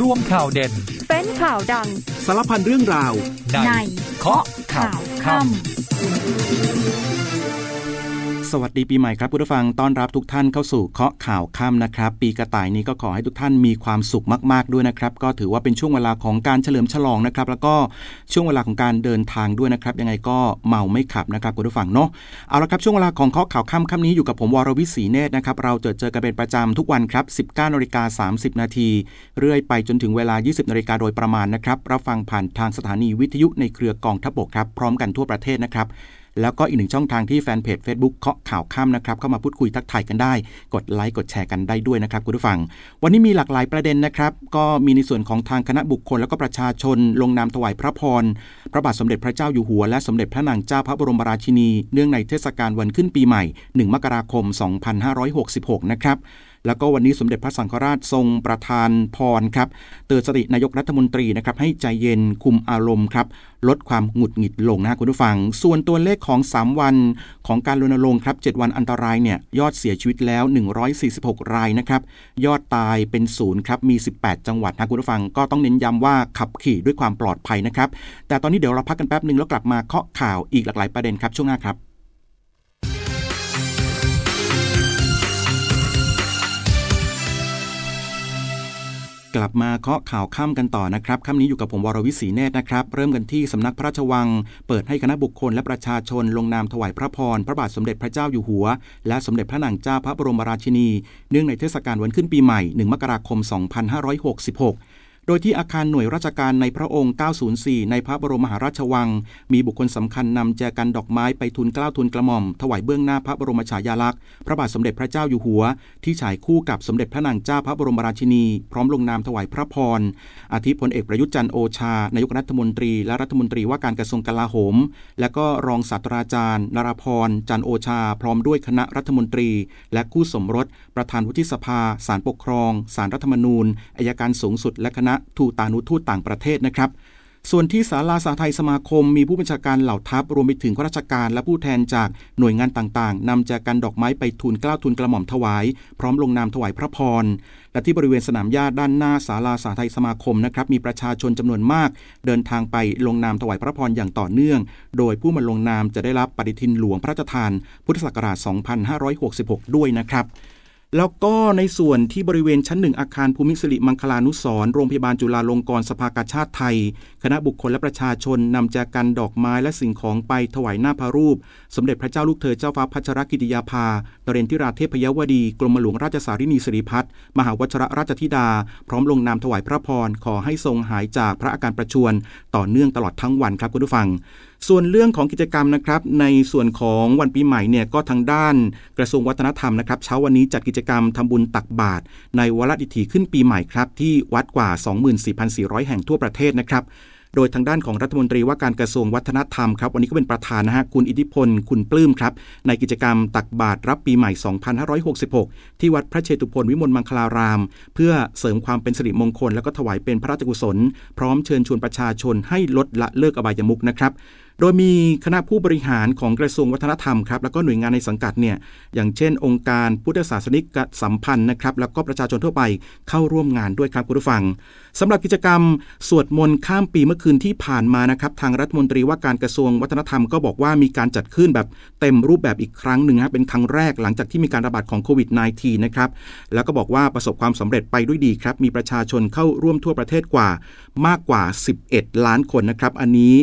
ร่วมข่าวเด่น เป็นข่าวดัง สารพันเรื่องราว ในเคาะข่าวค่ำ สวัสดีปีใหม่ครับผู้ฟังต้อนรับทุกท่านเข้าสู่เคาะข่าวค่ำนะครับ ปีกระต่ายนี้ก็ขอให้ทุกท่านมีความสุขมากๆด้วยนะครับ ก็ถือว่าเป็นช่วงเวลาของการเฉลิมฉลองนะครับ แล้วก็ช่วงเวลาของการเดินทางด้วยนะครับ ยังไงก็เมาไม่ขับนะครับผู้ฟังเนาะเอาละครับช่วงเวลาของเคาะข่าวค่ำค่ำนี้อยู่กับผมวรวิศีเนตรนะครับเราเจอเจอกันเป็นประจำทุกวันครับ19นาฬิกา30 นาทีเรื่อยไปจนถึงเวลา 20นาฬิกาโดยประมาณนะครับรับฟังผ่านทางสถานีวิทยุในเครือกองทัพบกครับพร้อมกันทั่วประเทศนะครับ แล้วก็อีกหนึ่งช่องทางที่แฟนเพจ Facebook เคาะข่าวค่ำนะครับเข้ามาพูดคุยทักทายกันได้ กดไลค์กดแชร์กันได้ด้วยนะครับคุณผู้ฟัง วันนี้มีหลากหลายประเด็นนะครับ ก็มีในส่วนของทางคณะบุคคล แล้วก็ประชาชน ลงนามถวายพระพร พระบาทสมเด็จพระเจ้าอยู่หัว และสมเด็จพระนางเจ้าพระบรมราชินี เนื่องในเทศกาลวันขึ้นปีใหม่ 1 มกราคม 2566 นะครับ แล้วก็วันนี้สมเด็จพระสังฆราชทรงประทานพรครับ เตือนสตินายกรัฐมนตรีนะครับให้ใจเย็นคุมอารมณ์ครับลดความหงุดหงิดลงนะคุณผู้ฟัง ส่วนตัวเลขของ 3 วันของการรณรงค์ครับ 7 วันอันตรายเนี่ยยอดเสียชีวิตแล้ว 146 รายนะครับ ยอดตายเป็นศูนย์ครับ มี 18 จังหวัดนะคุณผู้ฟัง ก็ต้องเน้นย้ำว่าขับขี่ด้วยความปลอดภัยนะครับ แต่ตอนนี้เดี๋ยวเราพักกันแป๊บหนึ่งแล้วกลับมาเคาะข่าวอีกหลากหลายประเด็นครับช่วงหน้าครับ กลับมาเคาะข่าวค่ำกันต่อนะครับค่ำนี้อยู่กับผมวรวิศีเนตรนะครับ เริ่มกันที่สำนักพระราชวัง เปิดให้คณะบุคคลและประชาชนลงนามถวายพระพร พระบาทสมเด็จพระเจ้าอยู่หัว และสมเด็จพระนางเจ้าพระบรมราชินี เนื่องในเทศกาลวันขึ้นปีใหม่ 1 มกราคม 2566 โดยที่อาคารหน่วยราชการในพระองค์ 904 ในพระบรมมหาราชวัง มีบุคคลสำคัญนำแจกันดอกไม้ไปทุนกล้าวทุนกระหม่อม ถวายเบื้องหน้าพระบรมฉายาลักษณ์ พระบาทสมเด็จพระเจ้าอยู่หัว ที่ฉายคู่กับสมเด็จพระนางเจ้าพระบรมราชินี พร้อมลงนามถวายพระพร อาทิพลเอกประยุทธ์จันโอชา นายกรัฐมนตรี และรัฐมนตรีว่าการกระทรวงกลาโหม และก็รองศาสตราจารย์นราพร จันโอชา พร้อมด้วยคณะรัฐมนตรี และคู่สมรส ประธานวุฒิสภาศาลปกครองศารรัฐธรรมนูญ อายการสูงสุด และคณะทูตานุทูตต่างประเทศนะครับ ส่วนที่ศาลาสาไทยสมาคม มีผู้บัญชาการเหล่าทัพรวมไปถึงข้าราชการและผู้แทนจากหน่วยงานต่างๆนำจากกันดอกไม้ไปทูลเกล้าทูลกระหม่อมถวาย พร้อมลงนามถวายพระพร และที่บริเวณสนามหญ้าด้านหน้าศาลาสาไทยสมาคมนะครับมีประชาชนจำนวนมาก เดินทางไปลงนามถวายพระพรอย่างต่อเนื่อง โดยผู้มาลงนามจะได้รับปฏิทินหลวงพระราชทาน พุทธศักราช 2566 ด้วยนะครับ แล้วก็ในส่วนที่บริเวณชั้นหนึ่งอาคารภูมิสิริมังคลานุสรโรงพยาบาลจุฬาลงกรณ์สภากาชาติไทย คณะบุคคลและประชาชนนำแจกันดอกไม้และสิ่งของไปถวายหน้าพระรูป สมเด็จพระเจ้าลูกเธอเจ้าฟ้าพัชรกิติยาภาตเรนทิราเทพยวดี กรมหลวงราชสารินีสิริพัฒน์มหาวชรราชธิดา พร้อมลงนามถวายพระพร ขอให้ทรงหายจากพระอาการประชวรต่อเนื่องตลอดทั้งวันครับคุณผู้ฟัง ส่วนเรื่องของกิจกรรมนะครับ ในส่วนของวันปีใหม่เนี่ยก็ทางด้านกระทรวงวัฒนธรรมนะครับเช้าวันนี้จัดกิจกรรมทำบุญตักบาตรในวาระดิถีขึ้นปีใหม่ครับที่วัดกว่า 24,400 แห่งทั่วประเทศนะครับ โดยทางด้านของรัฐมนตรีว่าการกระทรวงวัฒนธรรมครับวันนี้ก็เป็นประธานนะฮะคุณอิทธิพล คุณปลื้มครับ ในกิจกรรมตักบาตรรับปีใหม่ 2566 ที่วัดพระเชตุพนวิมลมังคลาราม เพื่อเสริมความเป็นสิริมงคล แล้วก็ถวายเป็นพระราชกุศล พร้อมเชิญชวนประชาชนให้ลดละเลิกอบายมุกนะครับ โดยมีคณะผู้บริหารของกระทรวงวัฒนธรรมครับแล้วก็หน่วยงานในสังกัดเนี่ยอย่างเช่น องค์การพุทธศาสนิกสัมพันธ์นะครับแล้วก็ประชาชนทั่วไปเข้าร่วมงานด้วยครับคุณผู้ฟังสำหรับกิจกรรมสวดมนต์ข้ามปีเมื่อคืนที่ผ่านมานะครับทางรัฐมนตรีว่าการกระทรวงวัฒนธรรมก็บอกว่ามีการจัดขึ้นแบบเต็มรูปแบบอีกครั้งหนึ่งครับเป็นครั้งแรกหลังจากที่มีการระบาดของโควิด -19 นะครับแล้วก็บอกว่าประสบความสำเร็จไปด้วยดีครับมีประชาชนเข้าร่วมทั่วประเทศกว่ามากกว่า 11 ล้านคนนะครับอันนี้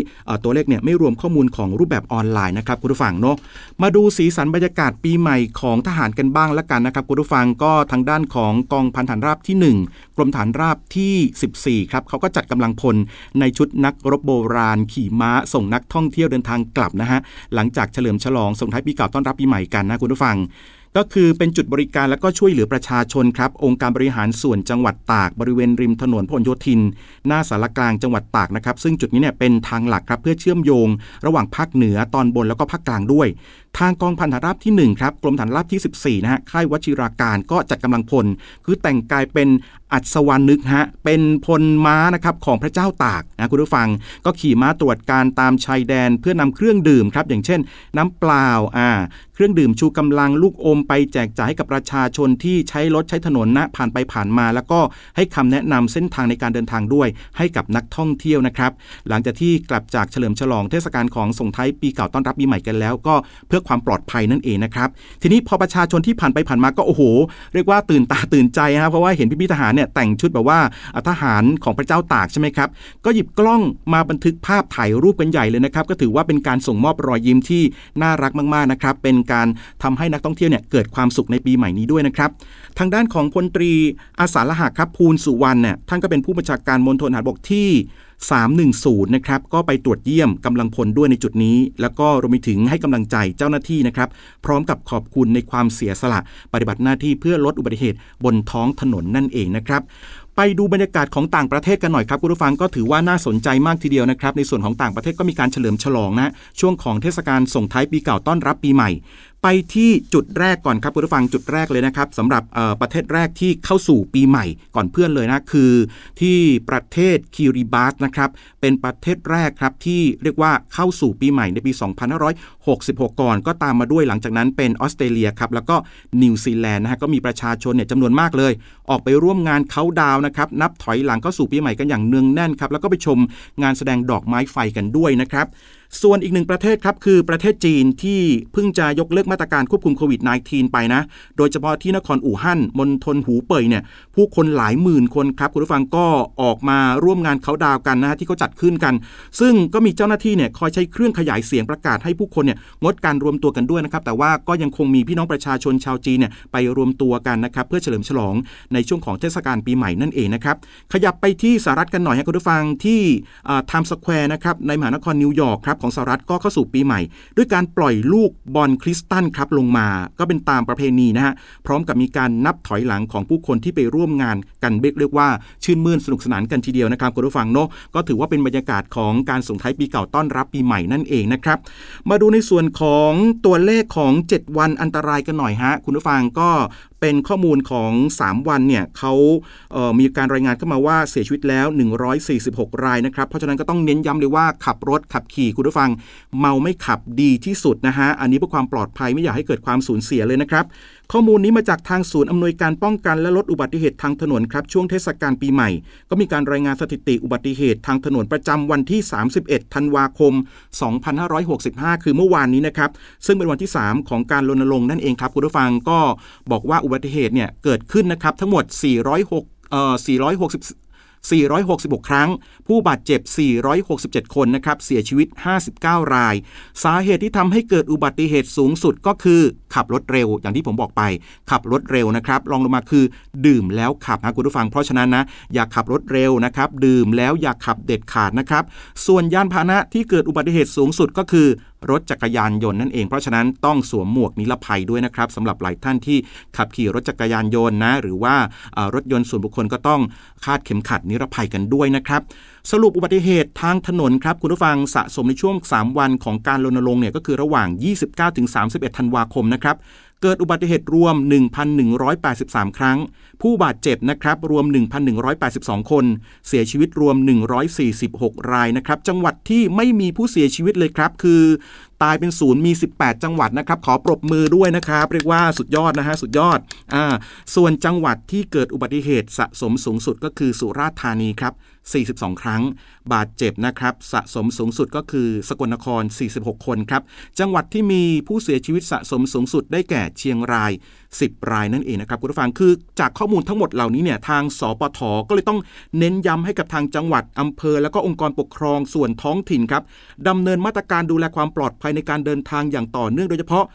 ตัวเลขเนี่ยไม่รวมข้อมูลของรูปแบบออนไลน์นะครับคุณผู้ฟังเนาะมาดูสีสันบรรยากาศปีใหม่ของทหารกันบ้างละกันนะครับคุณผู้ฟังก็ทางด้านของกองพันฐานราบที่ 1 กรมฐานราบที่ 14ครับเขาก็จัดกำลังพลในชุดนักรบโบราณ ขี่ม้าส่งนักท่องเที่ยวเดินทางกลับนะฮะหลังจากเฉลิมฉลองส่งท้ายปีเก่าต้อนรับปีใหม่กันนะคุณผู้ฟัง ก็คือเป็นจุดบริการและก็ช่วยเหลือประชาชนครับ องค์การบริหารส่วนจังหวัดตากบริเวณริมถนนพหลโยธิน หน้าสารกลางจังหวัดตากนะครับ ซึ่งจุดนี้เนี่ยเป็นทางหลักครับเพื่อเชื่อมโยง ระหว่างภาคเหนือตอนบนแล้วก็ภาคกลางด้วย ทางกองพันธราบที่1ครับกรมฐานราบที่ 14นะฮะค่ายวชิราการก็จัดกำลังพล คือแต่งกายเป็น อัศวรรนึกฮะเป็นพลม้านะครับของพระเจ้าตากนะคุณผู้ฟัง ก็ขี่ม้าตรวจการตามชายแดนเพื่อนำเครื่องดื่มครับอย่างเช่น น้ำเปล่าอ่าเครื่องดื่มชูกำลังลูกอมไปแจกจ่ายให้กับประชาชนที่ใช้รถใช้ถนนนะผ่านไปผ่านมา แล้วก็ให้คำแนะนำเส้นทางในการเดินทางด้วย ให้กับนักท่องเที่ยวนะครับหลังจากที่กลับจากเฉลิมฉลองเทศกาลของส่งท้ายปีเก่าต้อนรับปีใหม่กันแล้ว ก็เพื่อความปลอดภัยนั่นเองนะครับทีนี้พอประชาชนที่ผ่านไปผ่านมาก็โอ้โห เรียกว่าตื่นตาตื่นใจนะเพราะว่าเห็นพี่ๆทหารเนี่ยแต่งชุดแบบว่าทหารของพระเจ้าตากใช่ไหมครับ ก็หยิบกล้องมาบันทึกภาพถ่ายรูปกันใหญ่เลยนะครับ ก็ถือว่าเป็นการส่งมอบรอยยิ้มที่น่ารักมากๆนะครับ เป็นการทำให้นักท่องเที่ยวเนี่ยเกิดความสุขในปีใหม่นี้ด้วยนะครับ ทางด้านของพลตรีอาสาละหะครับภูลสุวรรณเนี่ยท่านก็เป็นผู้บัญชาการมณฑลทหารบกที่ 310 นะครับ ก็ไปตรวจเยี่ยมกำลังพลด้วยในจุดนี้ แล้วก็รวมไปถึงให้กำลังใจเจ้าหน้าที่นะครับ พร้อมกับขอบคุณในความเสียสละ ปฏิบัติหน้าที่เพื่อลดอุบัติเหตุบนท้องถนนนั่นเองนะครับ ไปดูบรรยากาศของต่างประเทศกันหน่อยครับคุณผู้ฟังก็ถือว่าน่าสนใจมากทีเดียวนะครับในส่วนของต่างประเทศก็มีการเฉลิมฉลองนะช่วงของเทศกาลส่งท้ายปีเก่าต้อนรับปีใหม่ ไปที่จุดแรกก่อนครับคุณผู้ฟังจุดแรกเลยนะครับสำหรับประเทศแรกที่เข้าสู่ปีใหม่ก่อนเพื่อนเลยนะคือ ที่ประเทศคิริบาสนะครับเป็นประเทศแรกครับที่เรียกว่าเข้าสู่ปีใหม่ในปี 2566 ก่อน ก็ตามมาด้วยหลังจากนั้นเป็นออสเตรเลียครับแล้วก็นิวซีแลนด์นะฮะก็มีประชาชนเนี่ยจำนวนมากเลย ออกไปร่วมงานเขาดาวนะครับนับถอยหลังเข้าสู่ปีใหม่กันอย่างเนืองแน่นครับแล้วก็ไปชมงานแสดงดอกไม้ไฟกันด้วยนะครับ ส่วนอีกหนึ่งประเทศครับคือประเทศจีนที่เพิ่งจะยกเลิกมาตรการควบคุมโควิด -19 ไปนะ โดยเฉพาะที่นครอู่ฮั่นมณฑลหูเป่ยเนี่ยผู้คนหลายหมื่นคนครับคุณผู้ฟังก็ออกมาร่วมงานเขาดาวกันนะฮะที่เขาจัดขึ้นกัน ซึ่งก็มีเจ้าหน้าที่เนี่ยคอยใช้เครื่องขยายเสียงประกาศให้ผู้คนเนี่ยงดการรวมตัวกันด้วยนะครับแต่ว่าก็ยังคงมีพี่น้องประชาชนชาวจีนเนี่ยไปรวมตัวกันนะครับเพื่อเฉลิมฉลองในช่วงของเทศกาลปีใหม่นั่นเองนะครับขยับไปที่สหรัฐกันหน่อยให้คุณผู้ฟังที่ไทม์สแควร์นะครับในมหานครนิวยอร์กครับของสหรัฐก็เข้าสู่ปีใหม่ ด้วยการปล่อยลูกบอลคริสตัลครับลงมา ก็เป็นตามประเพณีนะฮะพร้อมกับมีการนับถอยหลังของผู้คนที่ไปร่วมงานกันเรียกว่าชื่นมื่นสนุกสนานกันทีเดียวนะครับคุณผู้ฟังเนาะก็ถือว่าเป็นบรรยากาศของการส่งท้ายปีเก่าต้อนรับปีใหม่นั่นเองนะครับมาดูในส่วนของตัวเลขของ 7 วันอันตรายกันหน่อยฮะคุณผู้ฟังก็ เป็นข้อมูลของ 3 วันเนี่ยเขาเมีการรายงานเข้ามาว่าเสียชีวิตแล้ว 146 รายนะครับ เพราะฉะนั้นก็ต้องเน้นย้ำเลยว่าขับรถขับขี่คุณผู้ฟัง เมาไม่ขับดีที่สุดนะฮะ อันนี้เพื่อความปลอดภัยไม่อยากให้เกิดความสูญเสียเลยนะครับ ข้อมูลนี้มาจากทางศูนย์อำนวยการป้องกันและลดอุบัติเหตุทางถนนครับช่วงเทศกาลปีใหม่ ก็มีการรายงานสถิติอุบัติเหตุทางถนนประจำวันที่ 31 ธันวาคม 2565 คือเมื่อวานนี้นะครับ ซึ่งเป็นวันที่ 3 ของการรณรงค์นั่นเองครับคุณผู้ฟังก็บอกว่าอุบัติเหตุเนี่ยเกิดขึ้นนะครับทั้งหมด 406เอ่อ460 466 ครั้ง ผู้บาดเจ็บ 467 คนนะครับ เสียชีวิต 59 ราย สาเหตุที่ทำให้เกิดอุบัติเหตุสูงสุดก็คือ ขับรถเร็วอย่างที่ผมบอกไป ขับรถเร็วนะครับลองลงมาคือดื่มแล้วขับนะคุณผู้ฟังเพราะฉะนั้นนะอย่าขับรถเร็วนะครับ ดื่มแล้วอย่าขับเด็ดขาดนะครับ ส่วนยานพาหนะที่เกิดอุบัติเหตุสูงสุดก็คือ รถจักรยานยนต์นั่นเองเพราะฉะนั้นต้องสวมหมวกนิรภัยด้วยนะครับสำหรับหลายท่านที่ขับขี่รถจักรยานยนต์นะ หรือว่ารถยนต์ส่วนบุคคลก็ต้องคาดเข็มขัดนิรภัยกันด้วยนะครับ สรุปอุบัติเหตุทางถนนครับคุณผู้ฟังสะสมในช่วง 3 วันของการรณรงค์เนี่ยก็คือระหว่าง 29-31 ธันวาคมนะครับเกิดอุบัติเหตุรวม 1,183 ครั้ง ผู้บาดเจ็บนะครับรวม 1,182 คน เสียชีวิตรวม 146 รายนะครับ จังหวัดที่ไม่มีผู้เสียชีวิตเลยครับ คือ ตายเป็นศูนย์มี 18 จังหวัดนะครับ ขอปรบมือด้วยนะครับ เรียกว่าสุดยอดนะฮะสุดยอดอ่าส่วนจังหวัดที่เกิดอุบัติเหตุสะสมสูงสุดก็คือสุราษฎร์ธานีครับ 42 ครั้ง บาดเจ็บนะครับสะสมสูงสุดก็คือสกลนคร 46 คนครับ จังหวัดที่มีผู้เสียชีวิตสะสมสูงสุดได้แก่เชียงราย 10 รายนั่นเองนะครับคุณผู้ฟังคือจากข้อมูลทั้งหมดเหล่านี้เนี่ยทางสปทก็เลยต้องเน้นย้ำให้กับทางจังหวัดอำเภอ แล้วก็องค์กรปกครองส่วนท้องถิ่นครับดำเนินมาตรการดูแลความปลอดภัยในการเดินทางอย่างต่อเนื่องโดยเฉพาะ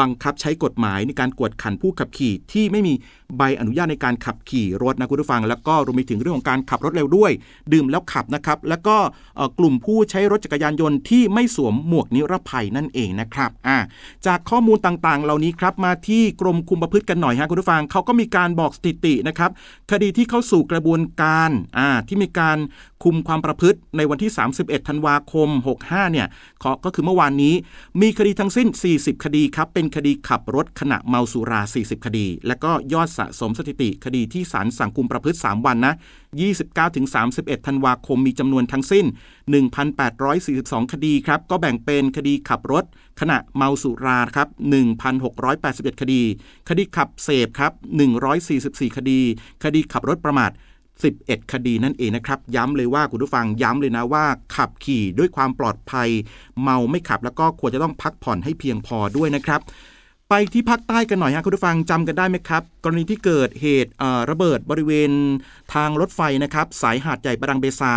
บังคับใช้กฎหมายในการกวดขันผู้ขับขี่ที่ไม่มีใบอนุญาตในการขับขี่รถนะคุณผู้ฟัง แล้วก็รวมไปถึงเรื่องของการขับรถเร็วด้วย ดื่มแล้วขับนะครับแล้วก็กลุ่มผู้ใช้รถจักรยานยนต์ที่ไม่สวมหมวกนิรภัยนั่นเองนะครับอ่าจากข้อมูลต่างๆ เหล่านี้ครับมาที่กรมคุมประพฤติกันหน่อยฮะคุณผู้ฟังเขาก็มีการบอกสถิตินะครับคดีที่เข้าสู่กระบวนการอ่าที่มีการคุมความประพฤติในวันที่ 31 ธันวาคม 65 เนี่ยก็คือเมื่อวานนี้ มีคดีทั้งสิ้น 40 คดีครับเป็นคดีขับรถขณะเมาสุรา 40 คดี และก็ยอดสะสมสถิติคดีที่ศาลสั่งคุมประพฤติ 3 วันนะ 29-31 ธันวาคมมีจำนวนทั้งสิ้น 1,842 คดีครับ ก็แบ่งเป็นคดีขับรถ ขณะเมาสุราครับ 1,681 คดี คดีขับเสพครับ 144 คดี คดีขับรถประมาท11 คดีนั่นเองนะครับ ย้ำเลยว่าคุณผู้ฟังย้ำเลยนะว่า ขับขี่ด้วยความปลอดภัย เมาไม่ขับแล้วก็ควรจะต้องพักผ่อนให้เพียงพอด้วยนะครับ ไปที่ภาคใต้กันหน่อยฮะคุณผู้ฟังจำกันได้ไหมครับ กรณีที่เกิดเหตุระเบิดบริเวณทางรถไฟนะครับ สายหาดใหญ่ประดังเบซา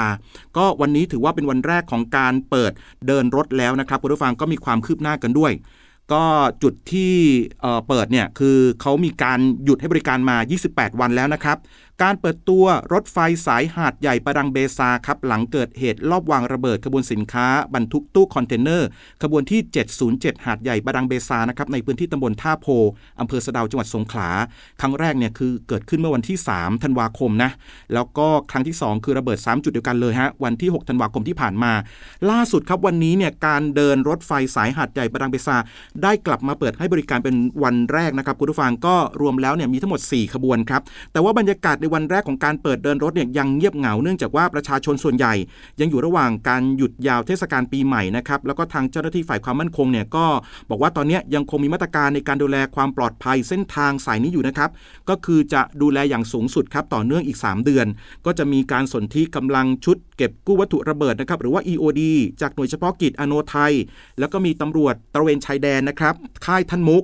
ก็วันนี้ถือว่าเป็นวันแรกของการเปิดเดินรถแล้วนะครับคุณผู้ฟังก็มีความคืบหน้ากันด้วย ก็จุดที่เปิดเนี่ยคือเขามีการหยุดให้บริการมา 28 วันแล้วนะครับ การเปิดตัวรถไฟสายหาดใหญ่ประดังเบซาครับ หลังเกิดเหตุลอบวางระเบิดขบวนสินค้า บรรทุกตู้คอนเทนเนอร์ ขบวนที่ 707 หาดใหญ่ประดังเบซานะครับในพื้นที่ตำบลท่าโพอำเภอสะดาวจังหวัดสงขลา ครั้งแรกเนี่ยคือเกิดขึ้นเมื่อวันที่ 3 ธันวาคมนะแล้วก็ครั้งที่ 2 คือระเบิด 3 จุดเดียวกันเลยฮะวันที่ 6 ธันวาคมที่ผ่านมา ล่าสุดครับวันนี้เนี่ยการเดินรถไฟสายหาดใหญ่ประดังเบซา ได้กลับมาเปิดให้บริการเป็นวันแรกนะครับคุณผู้ฟังก็รวมแล้วเนี่ยมีทั้งหมด 4 ขบวนครับแต่ว่าบรรยากาศในวันแรกของการเปิดเดินรถเนี่ยยังเงียบเหงาเนื่องจากว่าประชาชนส่วนใหญ่ ยังอยู่ระหว่างการหยุดยาวเทศกาลปีใหม่นะครับแล้วก็ทางเจ้าหน้าที่ฝ่ายความมั่นคงเนี่ยก็บอกว่าตอนนี้ยังคงมีมาตรการในการดูแลความปลอดภัยเส้นทางสายนี้อยู่นะครับก็คือจะดูแลอย่างสูงสุดครับต่อเนื่องอีก 3 เดือน ก็จะมีการสนธิกำลังชุด เก็บกู้วัตถุระเบิดนะครับหรือว่า EOD จากหน่วยเฉพาะกิจอโนไทย แล้วก็มีตำรวจตระเวนชายแดนนะครับค่ายท่านมุก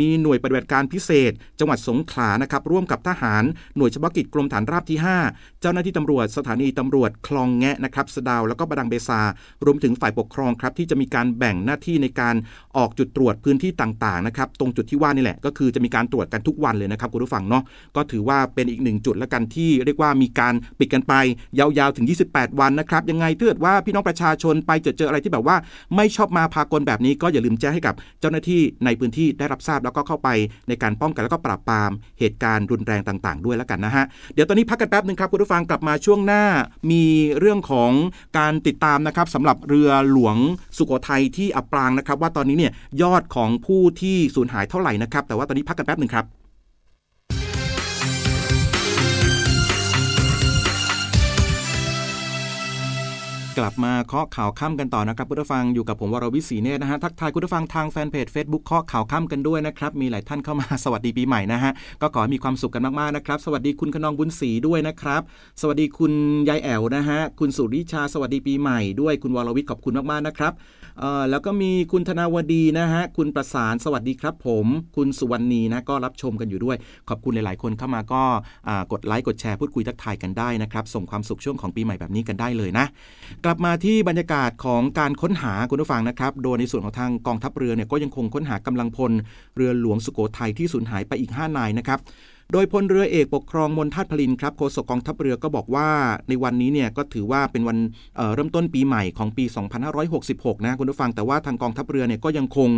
มีหน่วยปฏิบัติการพิเศษ จังหวัดสงขลานะครับร่วมกับทหารหน่วยเฉพาะกิจกรมฐานราบที่ 5 เจ้าหน้าที่ตำรวจสถานีตำรวจคลองแงะนะครับสดาวแล้วก็บดังเบซารวมถึงฝ่ายปกครองครับที่จะมีการแบ่งหน้าที่ในการออกจุดตรวจพื้นที่ต่างๆนะครับตรงจุดที่ว่านี่แหละ ก็คือจะมีการตรวจกันทุกวันเลยนะครับคุณผู้ฟังเนาะก็ถือว่าเป็นอีกหนึ่งจุดล้วกันที่เรียกว่ามีการปิดกันไปยาวๆถึง 28 วันนะครับยังไงถ้าเกิดว่าพี่น้องประชาชนไปเจอเจออะไรที่แบบว่า ไม่ชอบมาพากลแบบนี้ก็อย่าลืมแจ้งให้กับเจ้าหน้าที่ในพื้นที่ได้รับทราบแล้วก็เข้าไปในการป้องกันแล้วก็ปราบปรามเหตุการณ์รุนแรงต่าง ๆ ด้วยแล้วกันนะฮะ เดี๋ยวตอนนี้พักกันแป๊บหนึ่งครับคุณผู้ฟังกลับมาช่วงหน้า มีเรื่องของการติดตามนะครับสำหรับเรือหลวงสุโขทัยที่อับปางนะครับ ว่าตอนนี้เนี่ยยอดของผู้ที่สูญหายเท่าไหร่นะครับ แต่ว่าตอนนี้พักกันแป๊บหนึ่งครับ กลับมาเคาะข่าวค่ำกันต่อนะครับคุณผู้ฟังอยู่กับผมวรวิศีเนตนะฮะทักทายคุณผู้ฟังทางแฟนเพจ Facebook เคาะข่าวค่ำกันด้วยนะครับมีหลายท่านเข้ามาสวัสดีปีใหม่นะฮะก็ขอให้มีความสุขกันมากๆนะครับ สวัสดีคุณขนองบุญศรีด้วยนะครับ สวัสดีคุณยายแอ๋วนะฮะคุณสุริชาสวัสดีปีใหม่ด้วยคุณวรวิทย์ขอบคุณมากๆนะครับแล้วก็มีคุณธนาวดีนะฮะคุณประสานสวัสดีครับผม คุณสุวรรณีนะก็รับชมกันอยู่ด้วย ขอบคุณหลาย ๆ คนเข้ามาก็กดไลค์กดแชร์พูดคุยทักทายกันได้นะครับส่งความสุขช่วงของปีใหม่แบบนี้กันได้เลยนะกลับมาที่บรรยากาศของการค้นหาคุณผู้ฟังนะครับ โดยในส่วนของทางกองทัพเรือเนี่ยก็ยังคงค้นหากำลังพล เรือหลวงสุโขทัยที่สูญหายไปอีก 5 นายนะครับ โดยพลเรือเอกปกครองมนทัตพลินครับโฆษกกองทัพเรือก็บอกว่าในวันนี้เนี่ยก็ถือว่าเป็นวันเเริ่มต้นปีใหม่ของปี 2566 นะคุณผู้ฟังแต่ว่าทางกองทัพเรือเนี่ยก็ยังคง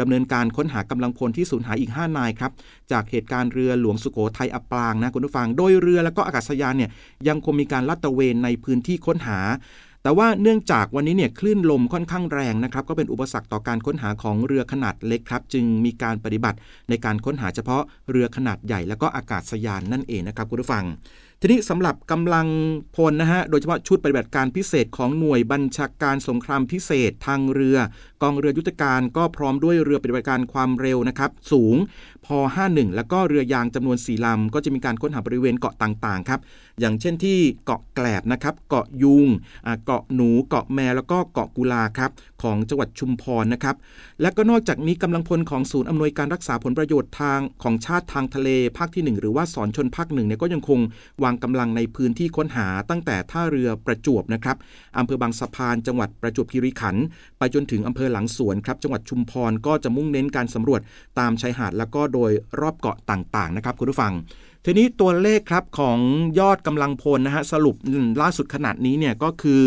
ดำเนินการค้นหากำลังพลที่สูญหายอีก 5 นายครับจากเหตุการณ์เรือหลวงสุโขทัยอับปางนะคุณผู้ฟังโดยเรือและก็อากาศยานเนี่ยยังคงมีการลาดตระเวนในพื้นที่ค้นหา แต่ว่าเนื่องจากวันนี้เนี่ยคลื่นลมค่อนข้างแรงนะครับก็เป็นอุปสรรคต่อการค้นหาของเรือขนาดเล็กครับจึงมีการปฏิบัติในการค้นหาเฉพาะเรือขนาดใหญ่แล้วก็อากาศยานนั่นเองนะครับคุณผู้ฟัง ทีนี้สำหรับกำลังพลนะฮะโดยเฉพาะชุดปฏิบัติการพิเศษของหน่วยบัญชาการสงครามพิเศษทางเรือ กองเรือยุทธการก็พร้อมด้วยเรือปฏิบัติการความเร็วนะครับสูง พอ 51 แล้วก็เรือยางจำนวน 4 ลำ ก็จะมีการค้นหาบริเวณเกาะต่างๆครับ อย่างเช่นที่เกาะแกลบนะครับ เกาะยุง เกาะหนู เกาะแมแล้วก็เกาะกุลาครับของจังหวัดชุมพรนะครับ และก็นอกจากนี้กำลังพลของศูนย์อำนวยการรักษาผลประโยชน์ทางของชาติทางทะเลภาคที่ 1 หรือว่าสอนชนภาคหนึ่งเนี่ยก็ยังคงวางกำลังในพื้นที่ค้นหาตั้งแต่ท่าเรือประจวบนะครับอำเภอบางสะพานจังหวัดประจวบคีรีขันธ์ไปจนถึงอำเภอหลังสวนครับจังหวัดชุมพรก็จะมุ่งเน้นการสำรวจตามชายหาดแล้วก็โดยรอบเกาะต่างๆนะครับคุณผู้ฟัง ทีนี้ตัวเลขครับของยอดกำลังพลนะฮะสรุปล่าสุดขนาดนี้เนี่ยก็คือ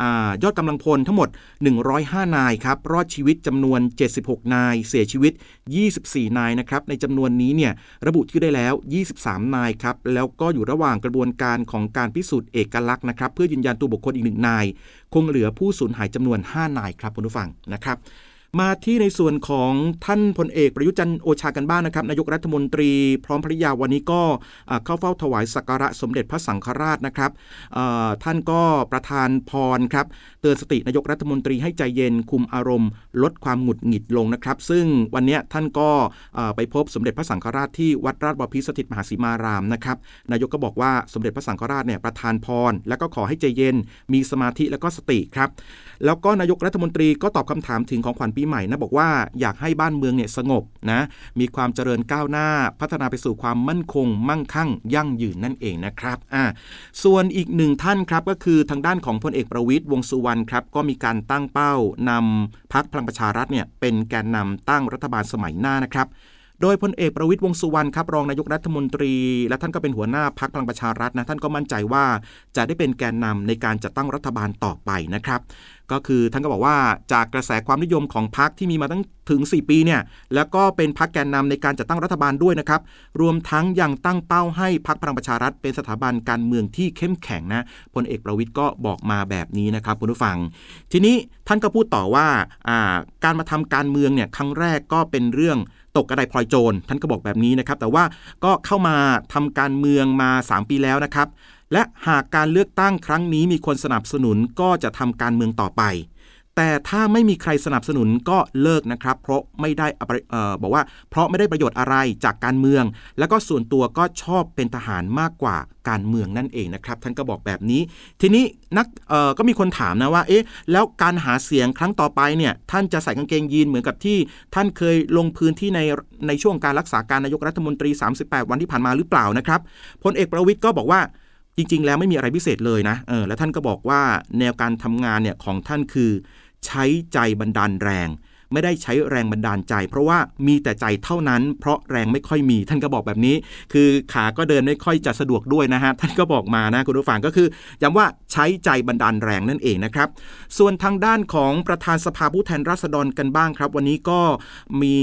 อยอดกำลังพลทั้งหมด 105 นายครับรอดชีวิตจำนวน 76 นาย เสียชีวิต 24 นายนะครับในจำนวนนี้เนี่ยระบุชื่อได้แล้ว 23 นายครับแล้วก็อยู่ระหว่างกระบวนการของการพิสูจน์เอกลักษณ์นะครับเพื่อยืนยันตัวบุคคลอีกหนึ่งนาย คงเหลือผู้สูญหายจำนวน 5 นายครับคุณผู้ฟังนะครับ มาที่ในส่วนของท่านพลเอกประยุจันโอชากันบ้างนะครับนายกรัฐมนตรีพร้อมภริยาวันนี้ก็เข้าเฝ้าถวายสักการะสมเด็จพระสังฆราชนะครับท่านก็ประทานพรครับเตือนสตินายกรัฐมนตรีให้ใจเย็นคุมอารมณ์ ลดความหงุดหงิดลงนะครับ ซึ่งวันนี้ท่านก็ไปพบสมเด็จพระสังฆราชที่วัดราชบพิสถิตมหาสีมารามนะครับนายกก็บอกว่าสมเด็จพระสังฆราชเนี่ยประทานพร แล้วก็ขอให้ใจเย็นมีสมาธิแล้วก็สติครับแล้วก็นายกรัฐมนตรีก็ตอบคำถามถึงของขวัญปีใหม่นะบอกว่าอยากให้บ้านเมืองเนี่ยสงบนะมีความเจริญก้าวหน้า พัฒนาไปสู่ความมั่นคง มั่งคั่ง ยั่งยืนนั่นเองนะครับอ่าส่วนอีกหนึ่งท่านครับก็คือทางด้านของพลเอกประวิทย์วงสุวรรณครับก็มีการตั้งเป้านำพักพลังประชารัฐเนี่ยเป็นแกนนำตั้งรัฐบาลสมัยหน้านะครับ โดยพลเอกประวิตยวงสุวรรณครับรองนายกรัฐมนตรี และท่านก็เป็นหัวหน้าพักพลังประชารัฐนะท่านก็มั่นใจว่าจะได้เป็นแกนนำในการจัดตั้งรัฐบาลต่อไปนะครับ ก็คือท่านก็บอกว่าจากกระแสความนิยมของพักที่มีมาตั้งถึง 4 ปีเนี่ยแล้วก็เป็นพักแกนนำในการจัดตั้งรัฐบาลด้วยนะครับ รวมทั้งยังตั้งเป้าให้พักพลังประชารัฐ เป็นสถาบันการเมืองที่เข้มแข็งนะพลเอกประวิตยก็บอกมาแบบนี้นะครับคุณผู้ฟัง ทีนี้ท่านก็พูดต่อว่าการมาทำการเมืองเนี่ยครั้งแรกก็เป็นเรื่อง ตกกระไดพลอยโจรท่านก็บอกแบบนี้นะครับ แต่ว่าก็เข้ามาทำการเมืองมา 3 ปีแล้วนะครับ และหากการเลือกตั้งครั้งนี้มีคนสนับสนุนก็จะทำการเมืองต่อไป แต่ถ้าไม่มีใครสนับสนุนก็เลิกนะครับ เพราะไม่ได้ออบอกว่า เพราะไม่ได้ประโยชน์อะไรจากการเมือง แล้วก็ส่วนตัวก็ชอบเป็นทหารมากกว่าการเมืองนั่นเองนะครับ ท่านก็บอกแบบนี้ ทีนี้นักก็มีคนถามนะว่า เอ๊ะ แล้วการหาเสียงครั้งต่อไปเนี่ย ท่านจะใส่กางเกงยีนเหมือนกับที่ ท่านเคยลงพื้นที่ในในช่วงการรักษาการนายกรัฐมนตรี 38 วันที่ผ่านมาหรือเปล่านะครับพลเอกประวิทย์ก็บอกว่าจริง ๆ แล้วไม่มีอะไรพิเศษเลยนะเออแล้วท่านก็บอกว่าแนวการทำงานเนี่ยของท่านคือ ใช้ใจบันดาลแรง ไม่ได้ใช้แรงบันดาลใจ เพราะว่ามีแต่ใจเท่านั้น เพราะแรงไม่ค่อยมี ท่านก็บอกแบบนี้ คือขาก็เดินไม่ค่อยจะสะดวกด้วยนะฮะท่านก็บอกมานะคุณผู้ฟังก็คือย้ำว่าใช้ใจบันดาลแรงนั่นเองนะครับ ส่วนทางด้านของประธานสภาผู้แทนราษฎรกันบ้างครับ วันนี้ก็มี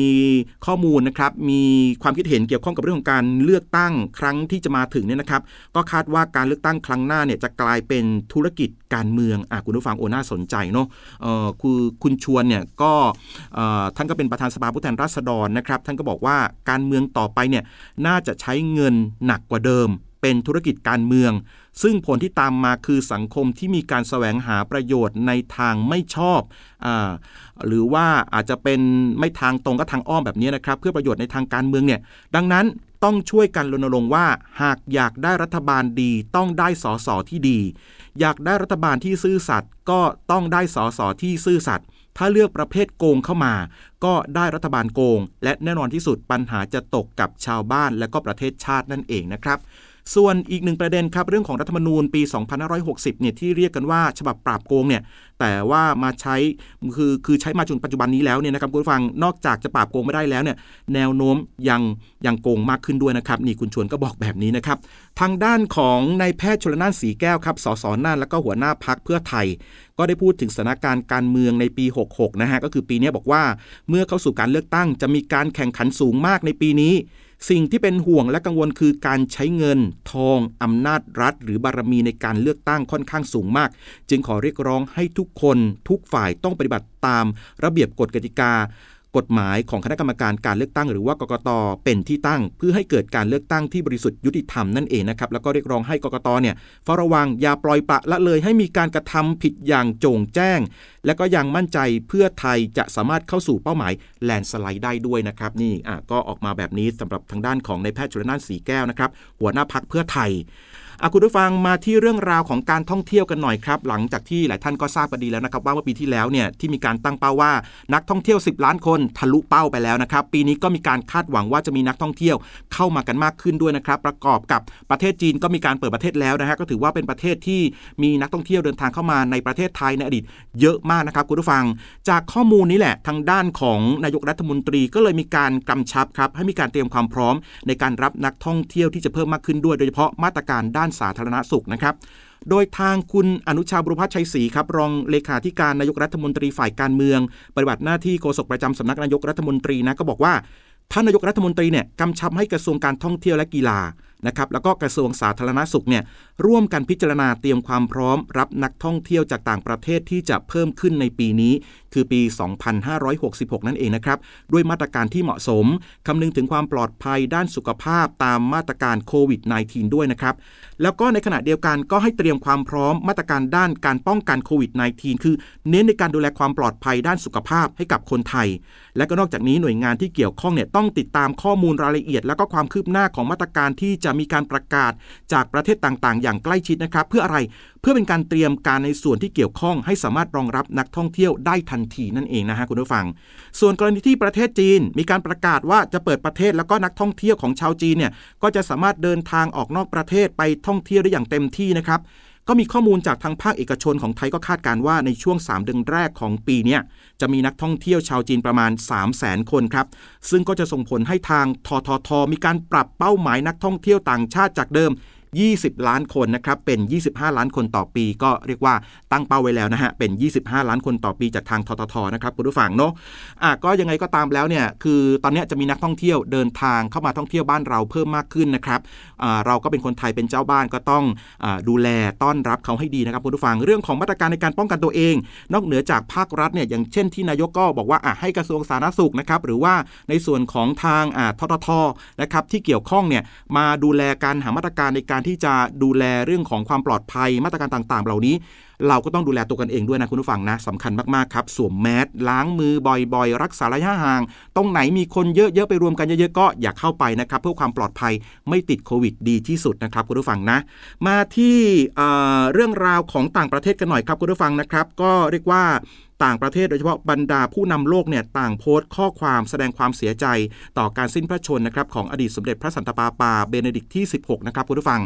ข้อมูลนะครับมีความคิดเห็นเกี่ยวข้องกับเรื่องของการเลือกตั้งครั้งที่จะมาถึงเนี่ยนะครับ ก็คาดว่าการเลือกตั้งครั้งหน้าเนี่ยจะกลายเป็นธุรกิจการเมืองอะคุณผู้ฟังโอน่าสนใจเนาะเออคือคุณชวนเนี่ยก็ท่านก็เป็นประธานสภาผู้แทนราษฎรนะครับ ท่านก็บอกว่าการเมืองต่อไปเนี่ยน่าจะใช้เงินหนักกว่าเดิม เป็นธุรกิจการเมือง ซึ่งผลที่ตามมาคือสังคมที่มีการแสวงหาประโยชน์ในทางไม่ชอบอหรือว่าอาจจะเป็นไม่ทางตรงก็ทางอ้อมแบบนี้นะครับ เพื่อประโยชน์ในทางการเมืองเนี่ยดังนั้นต้องช่วยกันรณรงค์ว่า หากอยากได้รัฐบาลดีต้องได้สสที่ดี อยากได้รัฐบาลที่ซื่อสัตย์ก็ต้องได้สสที่ซื่อสัตย์ ถ้าเลือกประเภทโกงเข้ามา ก็ได้รัฐบาลโกง และแน่นอนที่สุดปัญหาจะตกกับชาวบ้านและก็ประเทศชาตินั่นเองนะครับ ส่วนอีกหนึ่งประเด็นครับเรื่องของรัฐธรรมนูญปี 2560 เนี่ยที่เรียกกันว่าฉบับปราบโกงเนี่ยแต่ว่ามาใช้คือคือใช้มาจนปัจจุบันนี้แล้วเนี่ยนะครับคุณฟังนอกจากจะปราบโกงไม่ได้แล้วเนี่ยแนวโน้มยังยังโกงมากขึ้นด้วยนะครับนี่คุณชวนก็บอกแบบนี้นะครับทางด้านของนายแพทย์ชลนานสีแก้วครับสสน่านแล้วก็หัวหน้าพักเพื่อไทย ก็ได้พูดถึงสถานการณ์การเมืองในปี 66 นะฮะก็คือปีนี้บอกว่าเมื่อเข้าสู่การเลือกตั้งจะมีการแข่งขันสูงมากในปีนี้ สิ่งที่เป็นห่วงและกังวลคือการใช้เงิน ทองอำนาจรัฐ หรือบารมีในการเลือกตั้งค่อนข้างสูงมาก จึงขอเรียกร้องให้ทุกคน ทุกฝ่ายต้องปฏิบัติตามระเบียบกฎกติกา กฎหมายของคณะกรรมการการเลือกตั้ง หรือว่ากกตเป็นที่ตั้ง เพื่อให้เกิดการเลือกตั้งที่บริสุทธิ์ยุติธรรมนั่นเองนะครับแล้วก็เรียกร้องให้กกตเนี่ยเฝ้าระวังอย่าปล่อยปละละเลยให้มีการกระทำผิดอย่างโจงแจ้ง และก็ยังมั่นใจเพื่อไทยจะสามารถเข้าสู่เป้าหมายแลนสไลด์ได้ด้วยนะครับนี่อะก็ออกมาแบบนี้สำหรับทางด้านของนายแพทย์ชลนานสีแก้วนะครับหัวหน้าพักเพื่อไทย อาคุณผู้ฟังมาที่เรื่องราวของการท่องเที่ยวกันหน่อยครับ หลังจากที่หลายท่านก็ทราบกันดีแล้วนะครับ ว่าเมื่อปีที่แล้วเนี่ยที่มีการตั้งเป้าว่านักท่องเที่ยว 10 ล้านคนทะลุเป้าไปแล้วนะครับ ปีนี้ก็มีการคาดหวังว่าจะมีนักท่องเที่ยวเข้ามากันมากขึ้นด้วยนะครับ ประกอบกับประเทศจีนก็มีการเปิดประเทศแล้วนะฮะก็ถือว่าเป็นประเทศที่มีนักท่องเที่ยวเดินทางเข้ามาในประเทศไทยในอดีตเยอะมากนะครับคุณผู้ฟัง จากข้อมูลนี้แหละทางด้านของนายกรัฐมนตรีก็เลยมีการกำชับครับให้มีการเตรียมความพร้อม ในการรับนักท่องเที่ยวที่จะเพิ่มมากขึ้นด้วยโดยเฉพาะมาตรการด้านสาธารณสุขนะครับ โดยทางคุณอนุชาบุรพัชชัยศรีครับ รองเลขาธิการนายกรัฐมนตรีฝ่ายการเมือง ปฏิบัติหน้าที่โฆษกประจำสำนักนายกรัฐมนตรีนะก็บอกว่าท่านนายกรัฐมนตรีเนี่ยกำชับให้กระทรวงการท่องเที่ยวและกีฬานะครับแล้วก็กระทรวงสาธารณสุขเนี่ย ร่วมกันพิจารณาเตรียมความพร้อม รับนักท่องเที่ยวจากต่างประเทศที่จะเพิ่มขึ้นในปีนี้ คือปี 2566 นั่นเองนะครับ ด้วยมาตรการที่เหมาะสม คำนึงถึงความปลอดภัยด้านสุขภาพตามมาตรการโควิด -19 ด้วยนะครับ แล้วก็ในขณะเดียวกันก็ให้เตรียมความพร้อมมาตรการด้านการป้องกันโควิด -19 คือเน้นในการดูแลความปลอดภัยด้านสุขภาพให้กับคนไทย และก็นอกจากนี้หน่วยงานที่เกี่ยวข้องเนี่ยต้องติดตามข้อมูลรายละเอียด แล้วก็ความคืบหน้าของมาตรการที่จะมีการประกาศจากประเทศต่างๆอย่างใกล้ชิดนะครับ เพื่ออะไรเพื่อเป็นการเตรียมการในส่วนที่เกี่ยวข้อง ให้สามารถรองรับนักท่องเที่ยวได้ทันทีนั่นเองนะฮะคุณผู้ฟัง ส่วนกรณีที่ประเทศจีน มีการประกาศว่าจะเปิดประเทศแล้วก็นักท่องเที่ยวของชาวจีนเนี่ยก็จะสามารถเดินทางออกนอกประเทศไปท่องเที่ยวได้อย่างเต็มที่นะครับก็มีข้อมูลจากทางภาคเอกชนของไทยก็คาดการว่าในช่วง 3 เดือนแรกของปีนี้จะมีนักท่องเที่ยวชาวจีนประมาณ 3 0 0แสนคนครับ ซึ่งก็จะส่งผลให้ทางททท มีการปรับเป้าหมายนักท่องเที่ยวต่างชาติจากเดิม 20 ล้านคนนะครับเป็น 25 ล้านคนต่อปี ก็เรียกว่าตั้งเป้าไว้แล้วนะฮะเป็น 25 ล้านคนต่อปีจากทางทททนะครับคุณผู้ฟังเนาะอะก็ยังไงก็ตามแล้วเนี่ยคือตอนนี้จะมีนักท่องเที่ยวเดินทางเข้ามาท่องเที่ยวบ้านเราเพิ่มมากขึ้นนะครับอ่าเราก็เป็นคนไทยเป็นเจ้าบ้านก็ต้องอาดูแลต้อนรับเขาให้ดีนะครับคุณผู้ฟังเรื่องของมาตรการในการป้องกันตัวเอง นอกเหนือจากภาครัฐเนี่ยอย่างเช่นที่นายกก็บอกว่าอะให้กระทรวงสาธารณสุขนะครับหรือว่าในส่วนของทางอ่าทททนะครับที่เกี่ยวข้องเนี่ยมาดูแลการหามาตรการในการที่จะดูแลเรื่องของความปลอดภัยมาตรการต่าง ๆ เหล่านี้ เราก็ต้องดูแลตัวกันเองด้วยนะคุณผู้ฟังนะสำคัญมากๆครับ สวมแมสล้างมือบ่อยๆ รักษาระยะห่าง ตรงไหนมีคนเยอะๆ ไปรวมกันเยอะๆ ก็อย่าเข้าไปนะครับ เพื่อความปลอดภัยไม่ติดโควิดดีที่สุดนะครับคุณผู้ฟังนะ มาที่เรื่องราวของต่างประเทศกันหน่อยครับคุณผู้ฟังนะครับ ก็เรียกว่าต่างประเทศโดยเฉพาะบรรดาผู้นำโลกเนี่ยต่างโพสต์ข้อความแสดงความเสียใจ ต่อการสิ้นพระชนม์นะครับของอดีตสมเด็จพระสันตะปาปาเบเนดิกต์ที่ 16 นะครับคุณผู้ฟัง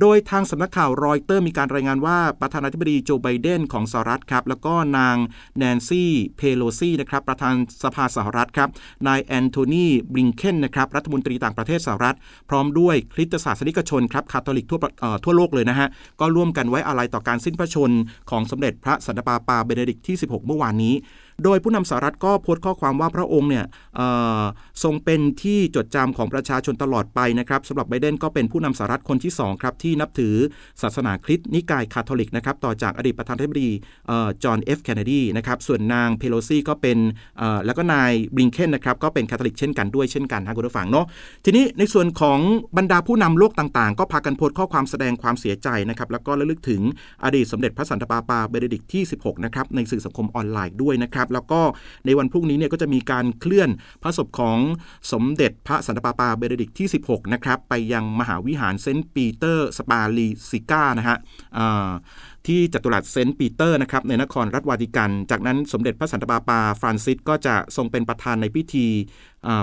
โดยทางสำนักข่าวรอยเตอร์มีการรายงานว่าประธานาธิบดีโจไบเดนของสหรัฐครับ แล้วก็นางแนนซี่เพโลซีนะครับประธานสภาสหรัฐครับนายแอนโทนีบลิงเคนนะครับรัฐมนตรีต่างประเทศสหรัฐ พร้อมด้วยคริสตศาสนิกชนครับคาทอลิกทั่วทั่วโลกเลยนะฮะ ก็ร่วมกันไว้อาลัยต่อการสิ้นพระชนม์ ของสมเด็จพระสันตะปาปาเบเนดิกต์ที่ 16 เมื่อวานนี้ โดยผู้นำสหรัฐก็โพสต์ข้อความว่าพระองค์เนี่ยทรงเป็นที่จดจำของประชาชนตลอดไปนะครับสำหรับไบเดนก็เป็นผู้นำสหรัฐคนที่2ครับที่นับถือศาสนาคริสต์นิกายคาทอลิกนะครับต่อจากอดีตประธานาธิบดีจอห์นเอฟเคนเนดีนะครับส่วนนางเพโลซีก็เป็นแล้วก็นายบลิงเคนนะครับก็เป็นคาทอลิกเช่นกันด้วยเช่นกันนะคุณผู้ฟังเนาะทีนี้ในส่วนของบรรดาผู้นำโลกต่างๆ ก็พากันโพสต์ข้อความแสดงความเสียใจนะครับแล้วก็ระลึกถึงอดีตสมเด็จพระสันตะปาปาเบเนดิกต์ที่ 16นะครับในสื่อสังคมออนไลน์ด้วยนะครับแล้วก็ในวันพรุ่งนี้เนี่ยก็จะมีการเคลื่อนพระศพของสมเด็จพระสันตะปาปาเบเนดิกต์ที่ 16 นะครับไปยังมหาวิหารเซนต์ปีเตอร์สบาซิลิกานะฮะที่จัตุรัสเซนต์ปีเตอร์นะครับในนครรัฐวาติกัน จากนั้นสมเด็จพระสันตะปาปาฟรานซิสก็จะทรงเป็นประธานในพิธี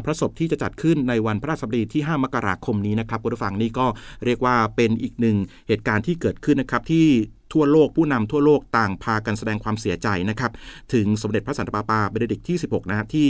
พระศพที่จะจัดขึ้นในวันพฤหัสบดีที่ 5 มกราคมนี้นะครับคุณผู้ฟังนี่ก็เรียกว่าเป็นอีกหนึ่งเหตุการณ์ที่เกิดขึ้นนะครับที่ ทั่วโลกผู้นำทั่วโลกต่างพากันแสดงความเสียใจนะครับถึงสมเด็จพระสันตะปาปาเบเนดิกต์ที่ 16นะฮะที่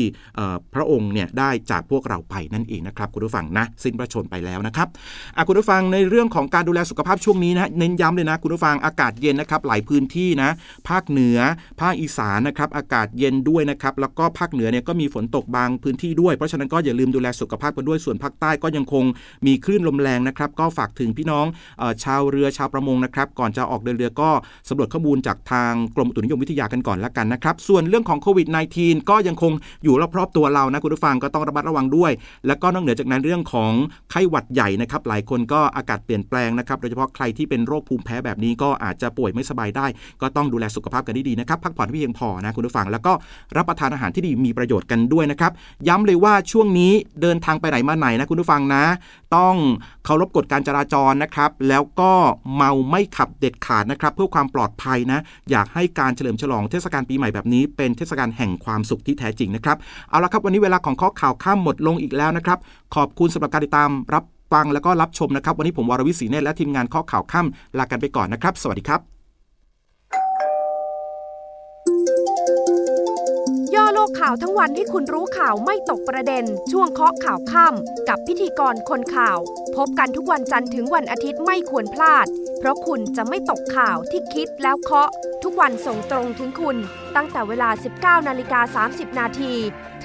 พระองค์เนี่ยได้จากพวกเราไปนั่นเองนะครับคุณผู้ฟังนะสิ้นพระชนม์ไปแล้วนะครับอะคุณผู้ฟังในเรื่องของการดูแลสุขภาพช่วงนี้นะเน้นย้ำเลยนะคุณผู้ฟังอากาศเย็นนะครับหลายพื้นที่นะภาคเหนือภาคอีสานนะครับอากาศเย็นด้วยนะครับแล้วก็ภาคเหนือเนี่ยก็มีฝนตกบางพื้นที่ด้วย เพราะฉะนั้นก็อย่าลืมดูแลสุขภาพกันด้วยส่วนภาคใต้ก็ยังคงมีคลื่นลมแรงนะครับก็ฝากถึงพี่น้องอชาวเรือชาวประมงนะครับก่อนจะออกเดินเรือก็สำรวจข้อมูลจากทางกรมอุตุนิยมวิทยากันก่อนละกันนะครับ ส่วนเรื่องของโควิด -19 ก็ยังคงอยู่รอบๆตัวเรานะคุณผู้ฟังก็ต้องระมัดระวังด้วย แล้วก็นอกเหนือจากนั้นเรื่องของไข้หวัดใหญ่นะครับ หลายคนก็อากาศเปลี่ยนแปลงนะครับ โดยเฉพาะใครที่เป็นโรคภูมิแพ้แบบนี้ก็อาจจะป่วยไม่สบายได้ ก็ต้องดูแลสุขภาพกันดีๆนะครับ พักผ่อนให้เพียงพอนะคุณผู้ฟัง แล้วก็รับประทานอาหารที่ดีมีประโยชน์กันด้วยนะครับ ย้ำเลยว่าช่วงนี้เดินทางไปไหนมาไหนนะคุณผู้ฟังนะ ต้องเคารพกฎการจราจรนะครับ แล้วก็เมาไม่ขับเด็ดขาดนะครับ เพื่อความปลอดภัยนะ อยากให้การเฉลิมฉลองเทศกาลปีใหม่แบบนี้เป็นเทศกาลแห่งความสุขที่แท้จริงนะครับ เอาละครับวันนี้เวลาของข้อข่าวข้ามหมดลงอีกแล้วนะครับ ขอบคุณสำหรับการติดตามรับฟังแล้วก็รับชมนะครับ วันนี้ผมวรวิศีเนตและทีมงานข้อข่าวข้ามลากันไปก่อนนะครับ สวัสดีครับ กข่าวทั้งวันให้คุณรู้ข่าวไม่ตกประเด็น ช่วงเคาะข่าวค่ำกับพิธีกรคนข่าว พบกันทุกวันจันทร์ถึงวันอาทิตย์ไม่ควรพลาด เพราะคุณจะไม่ตกข่าวที่คิดแล้วเคาะ ทุกวันส่งตรงถึงคุณ ตั้งแต่เวลา 19นาฬิกา30 นาที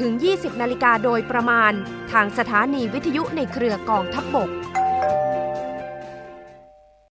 ถึง 20นาฬิกาโดยประมาณ ทางสถานีวิทยุในเครือกองทัพบบก